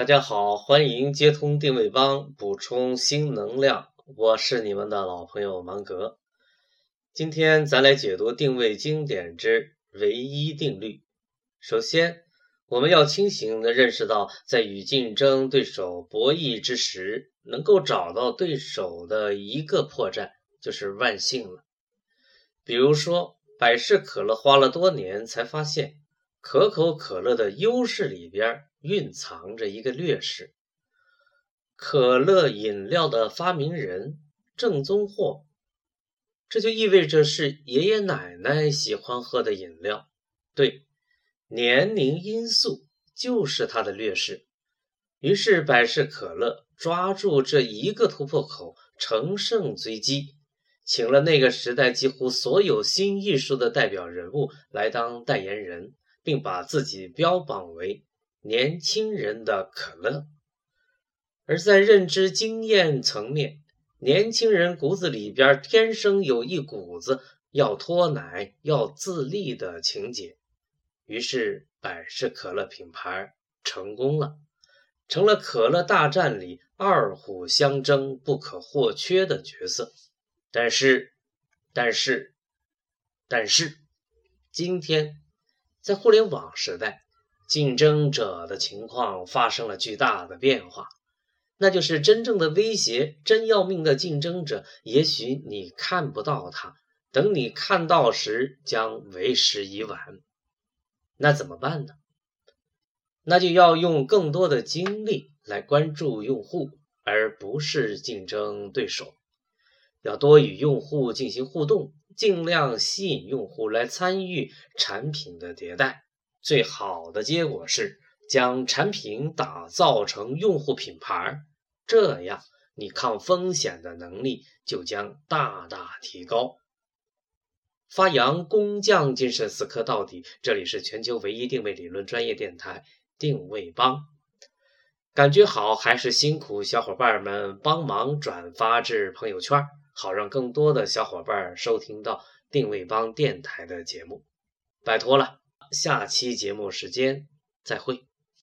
大家好，欢迎接通定位帮，补充新能量。我是你们的老朋友芒格。今天咱来解读定位经典之唯一定律。首先，我们要清醒地认识到，在与竞争对手博弈之时，能够找到对手的一个破绽，就是万幸了。比如说，百事可乐花了多年才发现，可口可乐的优势里边。蕴藏着一个劣势。可乐饮料的发明人，正宗货，这就意味着是爷爷奶奶喜欢喝的饮料。对，年龄因素就是它的劣势。于是百事可乐抓住这一个突破口，乘胜追击，请了那个时代几乎所有新艺术的代表人物来当代言人，并把自己标榜为。年轻人的可乐，而在认知经验层面，年轻人骨子里边天生有一股子要脱奶、要自立的情节，于是百事可乐品牌成功了，成了可乐大战里二虎相争不可或缺的角色。但是，但是，但是，今天在互联网时代。竞争者的情况发生了巨大的变化，那就是真正的威胁、真要命的竞争者，也许你看不到他，等你看到时，将为时已晚。那怎么办呢？那就要用更多的精力来关注用户，而不是竞争对手。要多与用户进行互动，尽量吸引用户来参与产品的迭代。最好的结果是将产品打造成用户品牌，这样你抗风险的能力就将大大提高。发扬工匠精神，死磕到底。这里是全球唯一定位理论专业电台定位帮，感觉好还是辛苦小伙伴们帮忙转发至朋友圈，好让更多的小伙伴收听到定位帮电台的节目。拜托了。下期节目时间再会。